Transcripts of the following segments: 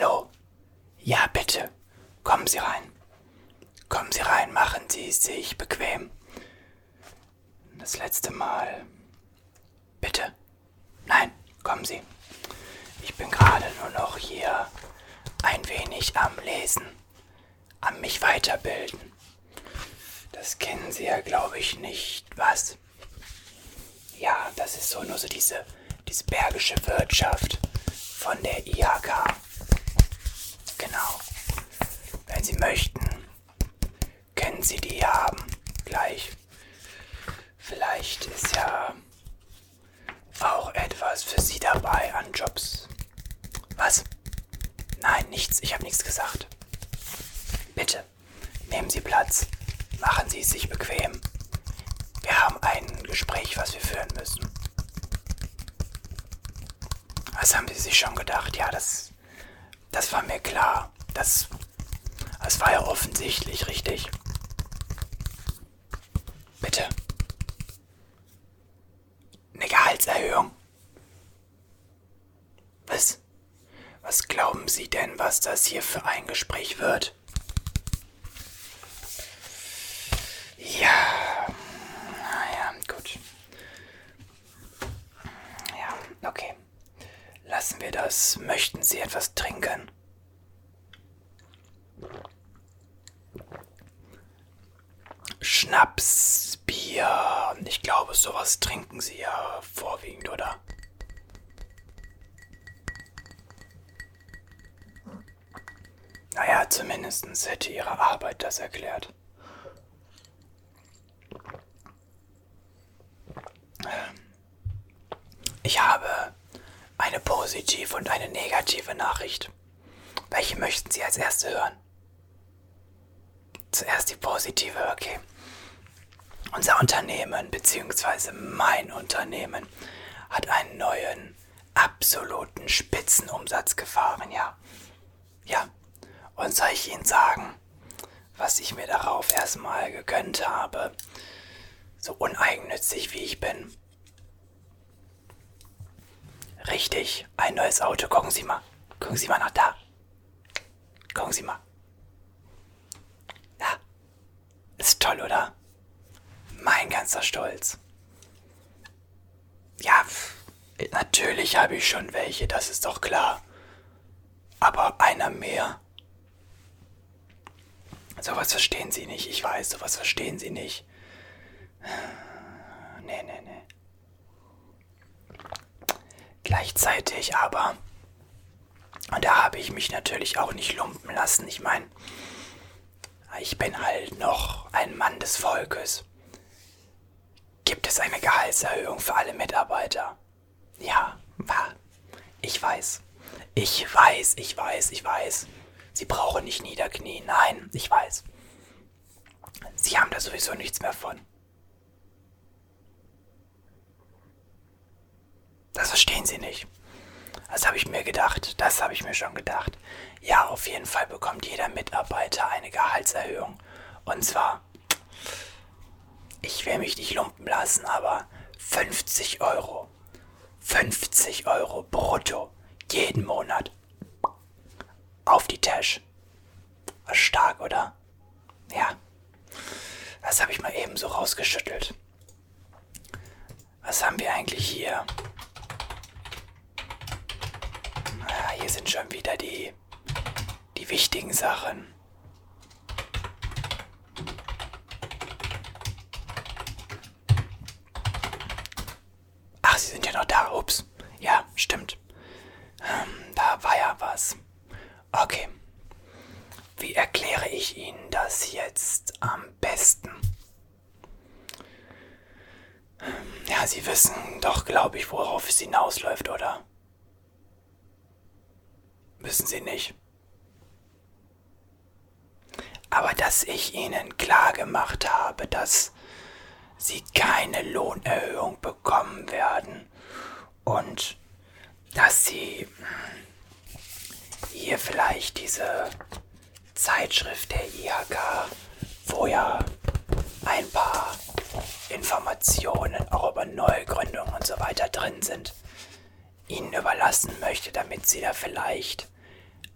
Hallo? Ja, bitte. Kommen Sie rein. Kommen Sie rein, machen Sie sich bequem. Das letzte Mal. Bitte. Nein, kommen Sie. Ich bin gerade nur noch hier ein wenig am Lesen, am mich weiterbilden. Das kennen Sie ja, glaube ich, nicht. Was? Ja, das ist so nur so diese, diese bergische Wirtschaft von der IHK. Genau. Wenn Sie möchten, können Sie die haben. Gleich. Vielleicht ist ja auch etwas für Sie dabei an Jobs. Was? Nein, nichts. Ich habe nichts gesagt. Bitte, nehmen Sie Platz. Machen Sie es sich bequem. Wir haben ein Gespräch, was wir führen müssen. Was haben Sie sich schon gedacht? Ja, das, das war mir klar. Das, das war ja offensichtlich, richtig? Bitte. Eine Gehaltserhöhung. Was? Was glauben Sie denn, was das hier für ein Gespräch wird? Ja, naja, gut. Ja, okay. Lassen wir das. Möchten Sie etwas trinken? Schnaps, Bier. Ich glaube, sowas trinken Sie ja vorwiegend, oder? Naja, zumindest hätte Ihre Arbeit das erklärt. Ich habe eine positive und eine negative Nachricht. Welche möchten Sie als erste hören? Zuerst die positive, okay. Unser Unternehmen, beziehungsweise mein Unternehmen, hat einen neuen, absoluten Spitzenumsatz gefahren, ja. Ja. Und soll ich Ihnen sagen, was ich mir darauf erstmal gegönnt habe? So uneigennützig wie ich bin. Richtig, ein neues Auto. Gucken Sie mal. Gucken Sie mal nach da. Gucken Sie mal. Ja, ist toll, oder? Mein ganzer Stolz. Ja, natürlich habe ich schon welche, das ist doch klar. Aber einer mehr. Sowas verstehen Sie nicht, ich weiß, sowas verstehen Sie nicht. Nee, nee, nee. Gleichzeitig aber, und da habe ich mich natürlich auch nicht lumpen lassen, ich meine, ich bin halt noch ein Mann des Volkes. Gibt es eine Gehaltserhöhung für alle Mitarbeiter? Ja, war. Ich weiß. Ich weiß, ich weiß, ich weiß. Sie brauchen nicht niederknien. Nein, ich weiß. Sie haben da sowieso nichts mehr von. Das verstehen Sie nicht. Das habe ich mir gedacht. Das habe ich mir schon gedacht. Ja, auf jeden Fall bekommt jeder Mitarbeiter eine Gehaltserhöhung. Und zwar, ich will mich nicht lumpen lassen, aber 50 Euro. 50 Euro brutto. Jeden Monat. Auf die Tasche. Stark, oder? Ja. Das habe ich mal eben so rausgeschüttelt. Was haben wir eigentlich hier? Ja, hier sind schon wieder die, die wichtigen Sachen. Ach, Sie sind ja noch da. Ups. Ja, stimmt. Ähm, da war ja was. Okay. Wie erkläre ich Ihnen das jetzt am besten? Ja, Sie wissen doch, glaube ich, worauf es hinausläuft, oder? Wissen Sie nicht. Aber dass ich Ihnen klar gemacht habe, dass Sie keine Lohnerhöhung bekommen werden und dass Sie hm, hier vielleicht diese Zeitschrift der IHK, wo ja ein paar Informationen auch über Neugründungen und so weiter drin sind, Ihnen überlassen möchte, damit Sie da vielleicht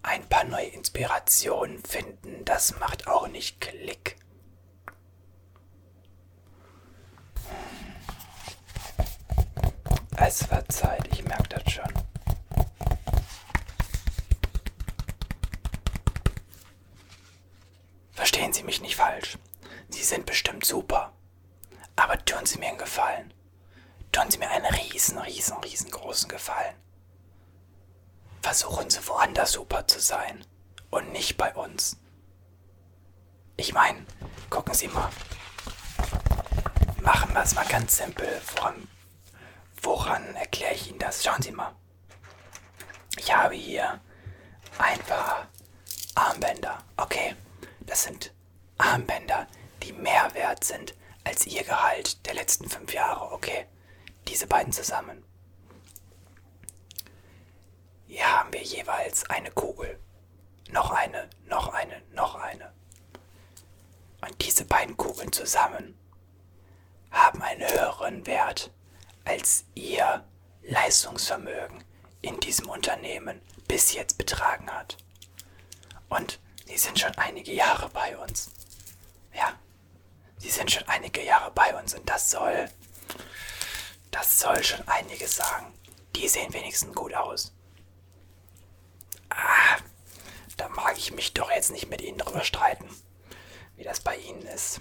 ein paar neue Inspirationen finden, das macht auch nicht Klick. Es wird Zeit, ich merke das schon. Verstehen Sie mich nicht falsch. Sie sind bestimmt super. Aber tun Sie mir einen Gefallen. Tun Sie mir einen riesen, riesen, riesengroßen Gefallen. Versuchen Sie woanders super zu sein und nicht bei uns. Ich meine, gucken Sie mal. Machen wir es mal ganz simpel. Woran, woran erkläre ich Ihnen das? Schauen Sie mal. Ich habe hier ein paar Armbänder. Okay, das sind Armbänder, die mehr wert sind als Ihr Gehalt der letzten fünf Jahre. Okay, diese beiden zusammen. Hier haben wir jeweils eine Kugel. Noch eine, noch eine, noch eine. Und diese beiden Kugeln zusammen haben einen höheren Wert als Ihr Leistungsvermögen in diesem Unternehmen bis jetzt betragen hat. Und Sie sind schon einige Jahre bei uns. Ja, Sie sind schon einige Jahre bei uns und das soll, das soll schon einiges sagen. Die sehen wenigstens gut aus. Ah, da mag ich mich doch jetzt nicht mit Ihnen darüber streiten, wie das bei Ihnen ist.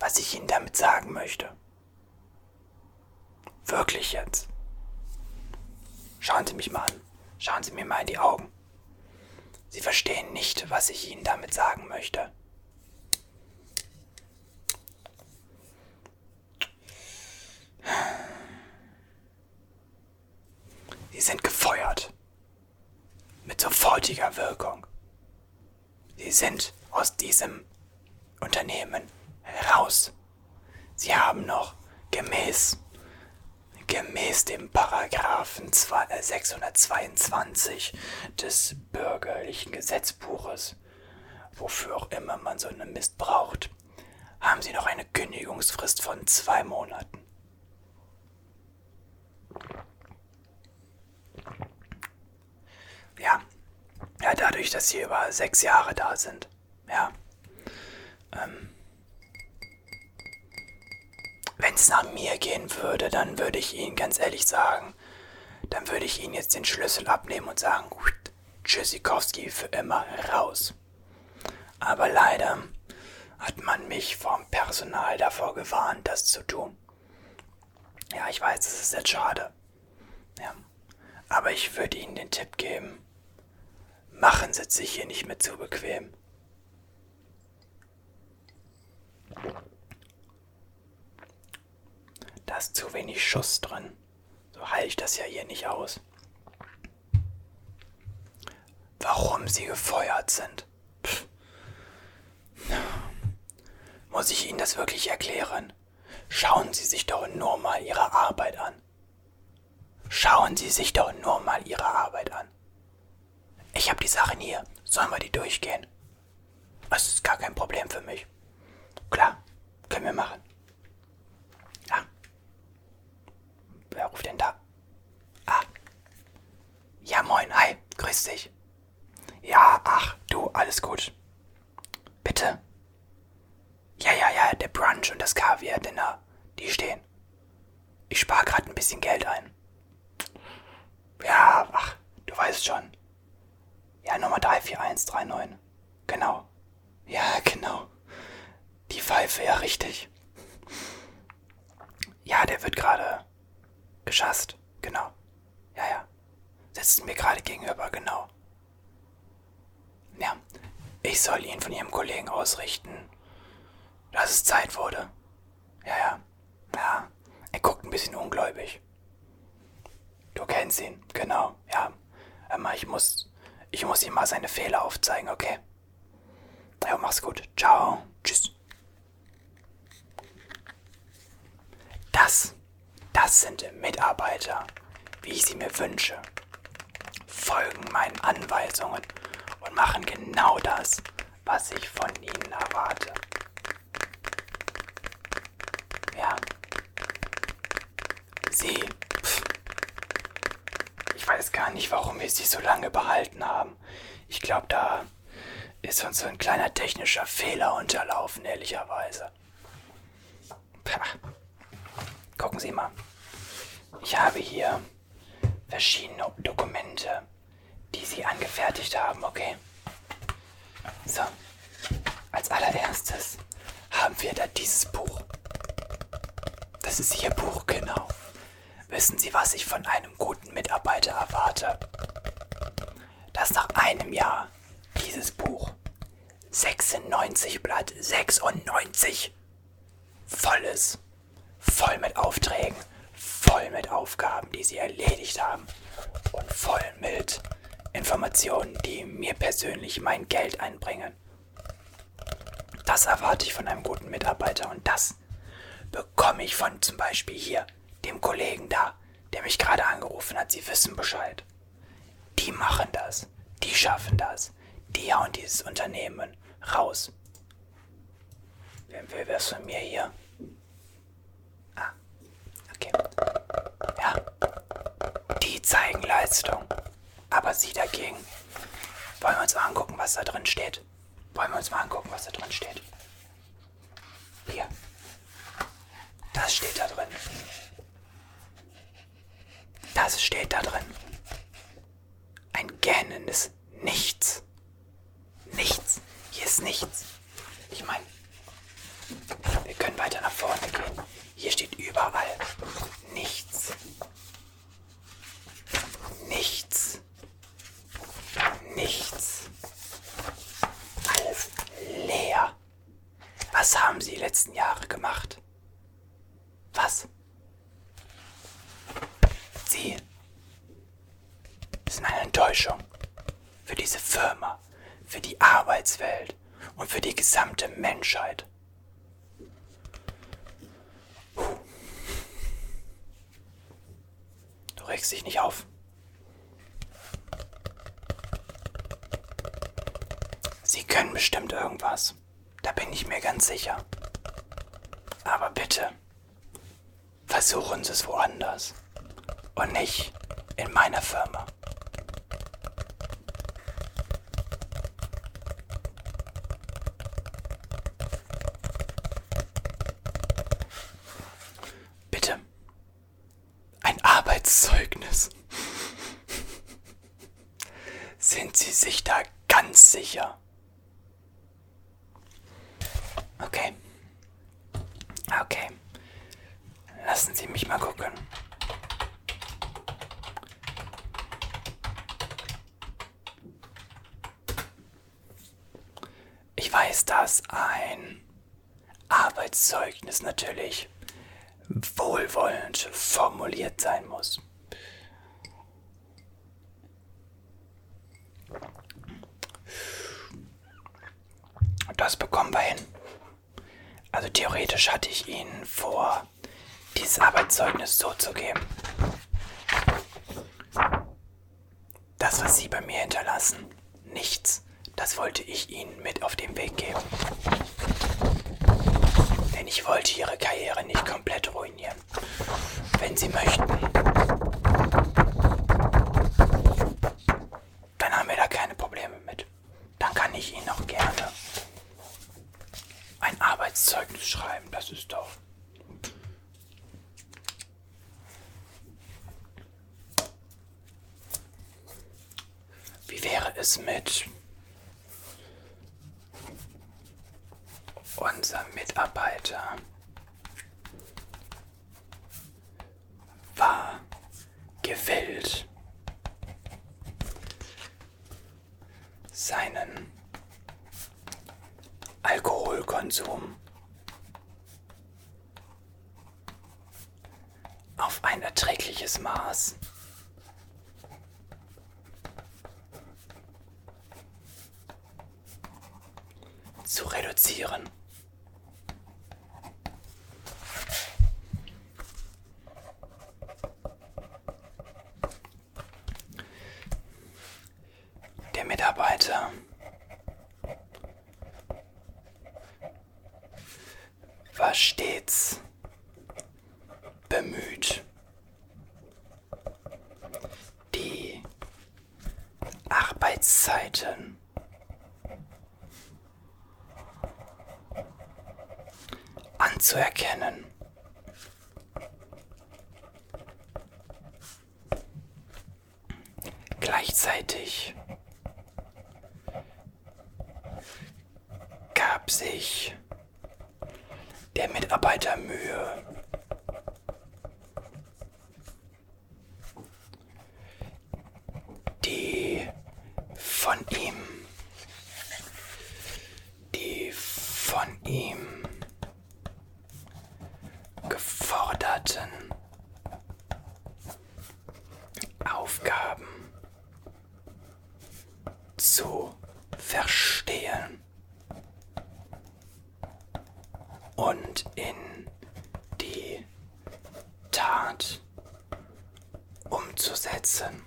Was ich Ihnen damit sagen möchte. Wirklich jetzt. Schauen Sie mich mal an. Schauen Sie mir mal in die Augen. Sie verstehen nicht, was ich Ihnen damit sagen möchte. Sie sind gefeuert. Mit sofortiger Wirkung. Sie sind aus diesem Unternehmen heraus. Sie haben noch gemäß gemäß dem Paragraphen 622 des bürgerlichen Gesetzbuches, wofür auch immer man so einen Mist braucht, haben Sie noch eine Kündigungsfrist von zwei Monaten. Ja, ja, dadurch, dass Sie über sechs Jahre da sind, ja. Ähm, wenn es nach mir gehen würde, dann würde ich Ihnen ganz ehrlich sagen, dann würde ich Ihnen jetzt den Schlüssel abnehmen und sagen, Tschüssikowski für immer raus. Aber leider hat man mich vom Personal davor gewarnt, das zu tun. Ja, ich weiß, das ist jetzt schade. Ja. Aber ich würde Ihnen den Tipp geben, machen Sie sich hier nicht mehr zu bequem. Da ist zu wenig Schuss drin. So halte ich das ja hier nicht aus. Warum sie gefeuert sind? Pff. Muss ich Ihnen das wirklich erklären? Schauen Sie sich doch nur mal Ihre Arbeit an. Schauen Sie sich doch nur mal Ihre Arbeit an. Ich habe die Sachen hier. Sollen wir die durchgehen? Das ist gar kein Problem für mich. Klar, können wir machen. Wer ruft denn da? Ah. Ja, moin, hi, grüß dich. Ja, ach, du, alles gut. Bitte? Ja, ja, ja, der Brunch und das Kaviar-Dinner, die stehen. Ich spare gerade ein bisschen Geld ein. Ja, ach, du weißt schon. Ja, Nummer 34139. Genau. Ja, genau. Die Pfeife, ja, richtig. Ja, der wird gerade Geschasst, genau. Ja, ja. Sitzt mir gerade gegenüber, genau. Ja, ich soll ihn von Ihrem Kollegen ausrichten, dass es Zeit wurde. Ja, ja. Ja, er guckt ein bisschen ungläubig. Du kennst ihn, genau, ja. Aber ich muss, ich muss ihm mal seine Fehler aufzeigen, okay? Ja, mach's gut. Ciao. Tschüss. Das das sind Mitarbeiter, wie ich sie mir wünsche. Folgen meinen Anweisungen und machen genau das, was ich von ihnen erwarte. Ja. Sie, weiß gar nicht, warum wir sie so lange behalten haben. Ich glaube, da ist uns so ein kleiner technischer Fehler unterlaufen, ehrlicherweise. Pah. Gucken Sie mal. Ich habe hier verschiedene Dokumente, die Sie angefertigt haben, okay? So, als allererstes haben wir da dieses Buch. Das ist Ihr Buch, genau. Wissen Sie, was ich von einem guten Mitarbeiter erwarte? Dass nach einem Jahr dieses Buch 96 Blatt 96 voll ist. Voll mit Aufträgen, voll mit Aufgaben, die Sie erledigt haben und voll mit Informationen, die mir persönlich mein Geld einbringen. Das erwarte ich von einem guten Mitarbeiter und das bekomme ich von zum Beispiel hier, dem Kollegen da, der mich gerade angerufen hat. Sie wissen Bescheid. Die machen das. Die schaffen das. Die hauen dieses Unternehmen raus. Wer will was von mir hier? Ah, okay. Ja. Die zeigen Leistung. Aber sie dagegen. Wollen wir uns mal angucken, was da drin steht? Wollen wir uns mal angucken, was da drin steht? Hier. Das steht da drin. Das steht da drin. Ein gähnendes Nichts. Nichts. Hier ist nichts. Ich meine, wir können weiter nach vorne gehen. Hier steht überall nichts. Nichts. Nichts. Alles leer. Was haben Sie die letzten Jahre gemacht? Was? Sie sind eine Enttäuschung für diese Firma, für die Arbeitswelt und für die gesamte Menschheit. Du regst dich nicht auf. Sie können bestimmt irgendwas. Da bin ich mir ganz sicher. Aber bitte, versuchen Sie es woanders. Und nicht in meiner Firma. Bitte. Ein Arbeitszeugnis. Sind Sie sich da ganz sicher? Okay. Okay. Lassen Sie mich mal gucken. Weiß, dass ein Arbeitszeugnis natürlich wohlwollend formuliert sein muss. Das bekommen wir hin. Also theoretisch hatte ich Ihnen vor, dieses Arbeitszeugnis so zu geben. Das, was Sie bei mir hinterlassen. Das wollte ich Ihnen mit auf den Weg geben. Denn ich wollte Ihre Karriere nicht komplett ruinieren. Wenn Sie möchten, dann haben wir da keine Probleme mit. Dann kann ich Ihnen auch gerne ein Arbeitszeugnis schreiben. Das ist doch. Wie wäre es mit unser Mitarbeiter war gewillt, seinen Alkoholkonsum auf ein erträgliches Maß zu reduzieren. Der Mitarbeiter war stets bemüht, die Arbeitszeiten. Anzuerkennen. Gleichzeitig gab sich der Mitarbeiter Mühe, die von ihm, die von ihm geforderten Aufgaben zu verstehen und in die Tat umzusetzen.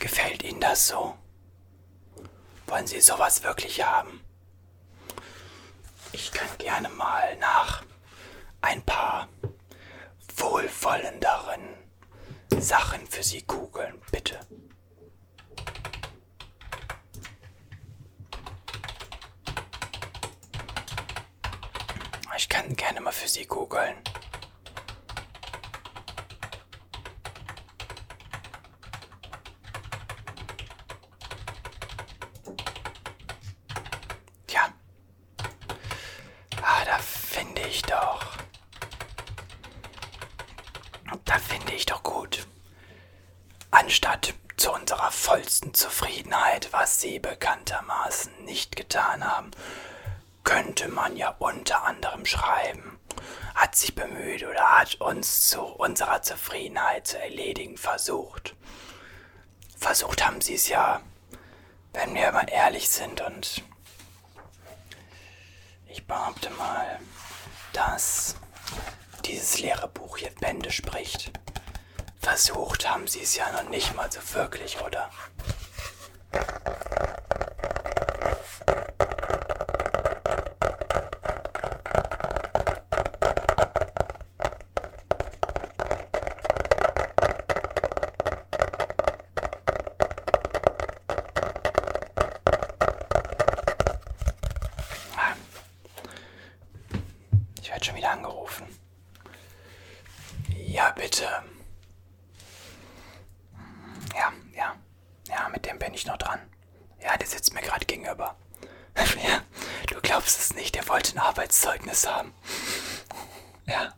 Gefällt Ihnen das so? Wollen Sie sowas wirklich haben? Ich kann gerne mal nach ein paar wohlwollenderen Sachen für Sie googeln, bitte. Ich kann gerne mal für Sie googeln. Ja. Ah, da finde ich doch. Da finde ich doch gut. Anstatt zu unserer vollsten Zufriedenheit, was Sie bekanntermaßen nicht getan haben, könnte man ja unter anderem schreiben, hat sich bemüht oder hat uns zu unserer Zufriedenheit zu erledigen versucht. Versucht haben sie es ja, wenn wir mal ehrlich sind und ich behaupte mal, dass dieses leere Buch hier Bände spricht. Versucht haben sie es ja noch nicht mal so wirklich, oder? Ich werde schon wieder angerufen. Ja, bitte. Ja, ja. Ja, mit dem bin ich noch dran. Ja, der sitzt mir gerade gegenüber. ja, du glaubst es nicht, der wollte ein Arbeitszeugnis haben. Ja,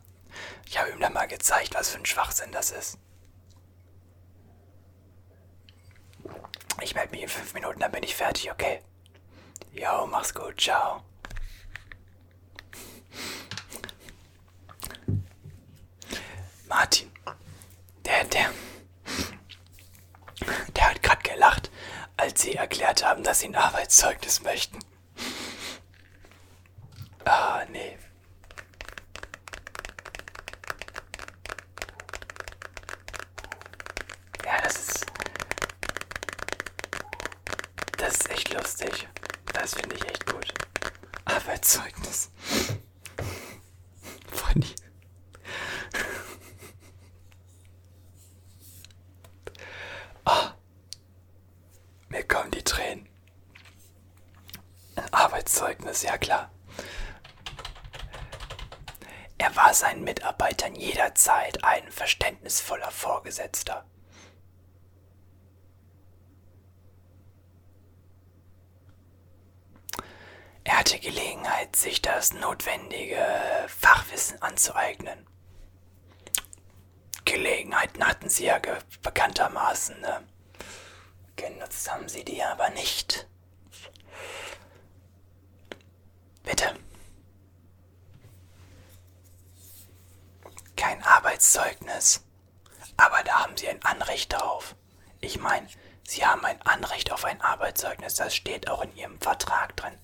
ich habe ihm dann mal gezeigt, was für ein Schwachsinn das ist. Ich melde mich in fünf Minuten, dann bin ich fertig, okay? Jo, mach's gut, ciao. Martin, der, der, der hat gerade gelacht, als sie erklärt haben, dass sie ein Arbeitszeugnis möchten. Ah, nee. Ja, das ist. Das ist echt lustig. Das finde ich echt gut. Arbeitszeugnis. Funny. Ah. Mir kommen die Tränen. Ein Arbeitszeugnis, ja klar. Er war seinen Mitarbeitern jederzeit ein verständnisvoller Vorgesetzter. Er hatte Gelegenheit, sich das notwendige Fachwissen anzueignen. Gelegenheiten hatten sie ja bekanntermaßen. Ne? Genutzt haben sie die aber nicht. Bitte. Kein Arbeitszeugnis. Aber da haben Sie ein Anrecht darauf. Ich meine, Sie haben ein Anrecht auf ein Arbeitszeugnis. Das steht auch in Ihrem Vertrag drin.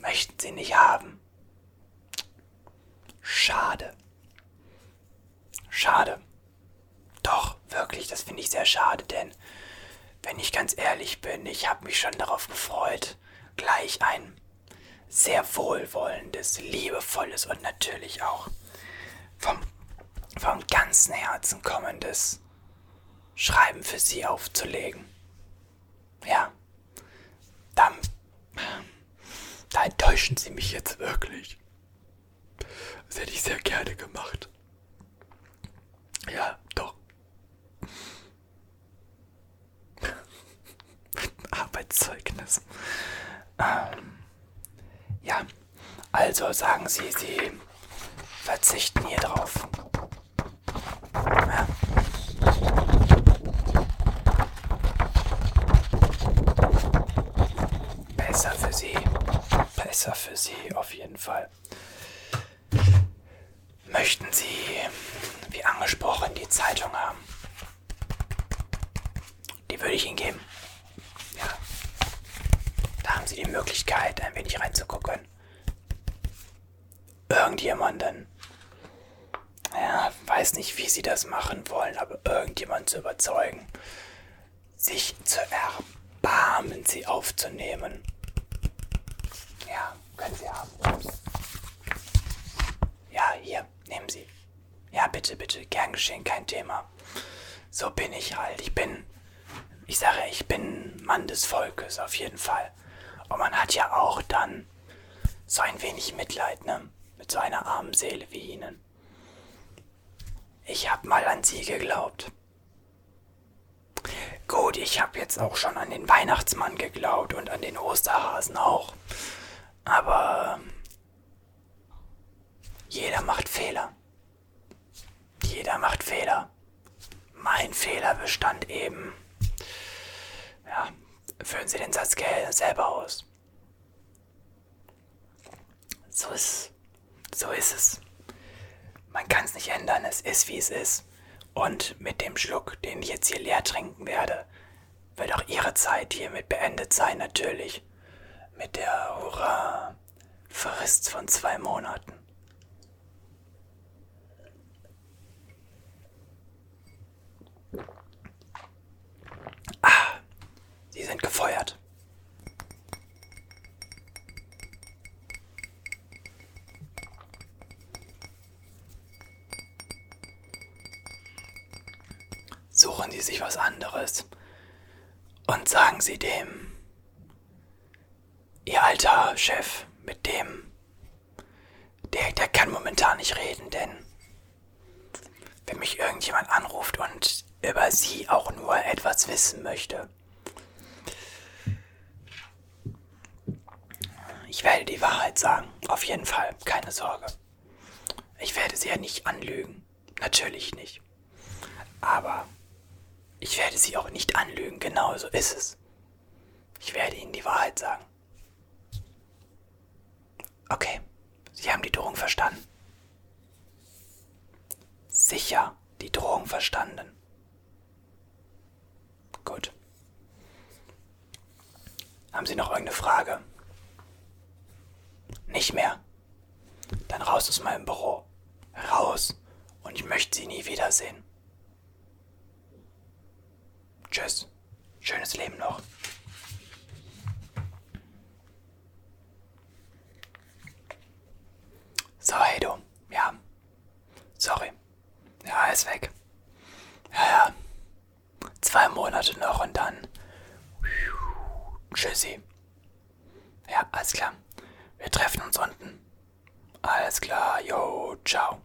Möchten Sie nicht haben? Schade. Schade. Doch, wirklich, das finde ich sehr schade, denn wenn ich ganz ehrlich bin, ich habe mich schon darauf gefreut, gleich ein sehr wohlwollendes, liebevolles und natürlich auch vom, vom ganzen Herzen kommendes Schreiben für Sie aufzulegen. Ja, dann, da enttäuschen Sie mich jetzt wirklich. Das hätte ich sehr gerne gemacht. Ja, doch. Arbeitszeugnis. Ähm, ja, also sagen Sie, Sie verzichten hier drauf. Ja. Besser für Sie. Besser für Sie, auf jeden Fall. Möchten Sie, wie angesprochen, die Zeitung haben? Die würde ich Ihnen geben. Ja. Da haben Sie die Möglichkeit, ein wenig reinzugucken. Irgendjemanden, ja, weiß nicht, wie Sie das machen wollen, aber irgendjemanden zu überzeugen, sich zu erbarmen, sie aufzunehmen. Ja, können Sie haben. Ja, hier, nehmen Sie. Ja, bitte, bitte, gern geschehen, kein Thema. So bin ich halt. Ich bin, ich sage, ich bin Mann des Volkes, auf jeden Fall. Und man hat ja auch dann so ein wenig Mitleid, ne? Mit so einer armen Seele wie Ihnen. Ich hab mal an Sie geglaubt. Gut, ich hab jetzt auch schon an den Weihnachtsmann geglaubt und an den Osterhasen auch. Aber jeder macht Fehler. Jeder macht Fehler. Mein Fehler bestand eben. Ja, führen Sie den Satz selber aus. So ist, so ist es. Man kann es nicht ändern, es ist wie es ist. Und mit dem Schluck, den ich jetzt hier leer trinken werde, wird auch Ihre Zeit hiermit beendet sein, natürlich. Mit der Hurra Frist von zwei Monaten. Ah, sind gefeuert. Suchen Sie sich was anderes und sagen Sie dem, Ihr alter Chef, mit dem, der, der kann momentan nicht reden, denn wenn mich irgendjemand anruft und über Sie auch nur etwas wissen möchte, ich werde die Wahrheit sagen, auf jeden Fall, keine Sorge. Ich werde Sie ja nicht anlügen, natürlich nicht. Aber ich werde Sie auch nicht anlügen, genau so ist es. Ich werde Ihnen die Wahrheit sagen. Okay, Sie haben die Drohung verstanden. Sicher die Drohung verstanden. Gut. Haben Sie noch irgendeine Frage? Nicht mehr. Dann raus aus meinem Büro. Raus. Und ich möchte Sie nie wiedersehen. Tschüss. Schönes Leben noch. So, hey du. Ja. Sorry. Ja, ist weg. Ja, ja. Zwei Monate noch und dann. Tschüssi. Ja, alles klar. Wir treffen uns unten. Alles klar, jo, ciao.